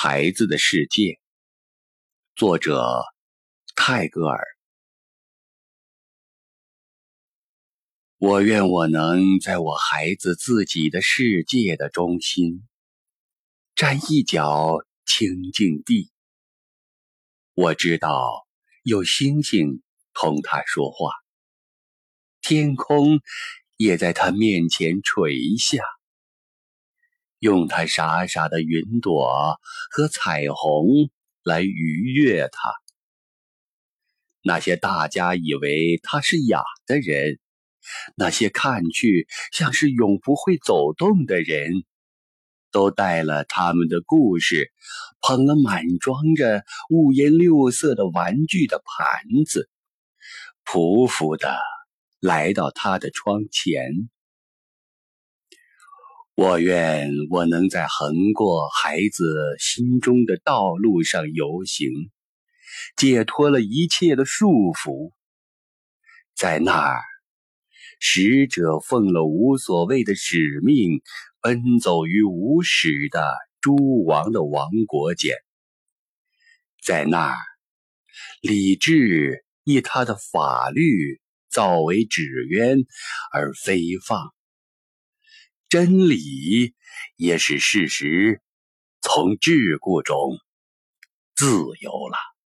孩子的世界，作者泰戈尔。我愿我能在我孩子自己的世界的中心，占一角清净地。我知道有星星同他说话，天空也在他面前垂下。用他傻傻的云朵和彩虹来愉悦他。那些大家以为他是哑的人，那些看去像是永不会走动的人，都带了他们的故事，捧了满装着五颜六色的玩具的盘子，匍匐的来到他的窗前。我愿我能在横过孩子心中的道路上游行，解脱了一切的束缚。在那儿，使者奉了无所谓的使命，奔走于无始的诸王的王国间。在那儿，理智以他的法律造为纸鸢而飞放。真理也使事实从桎梏中自由了。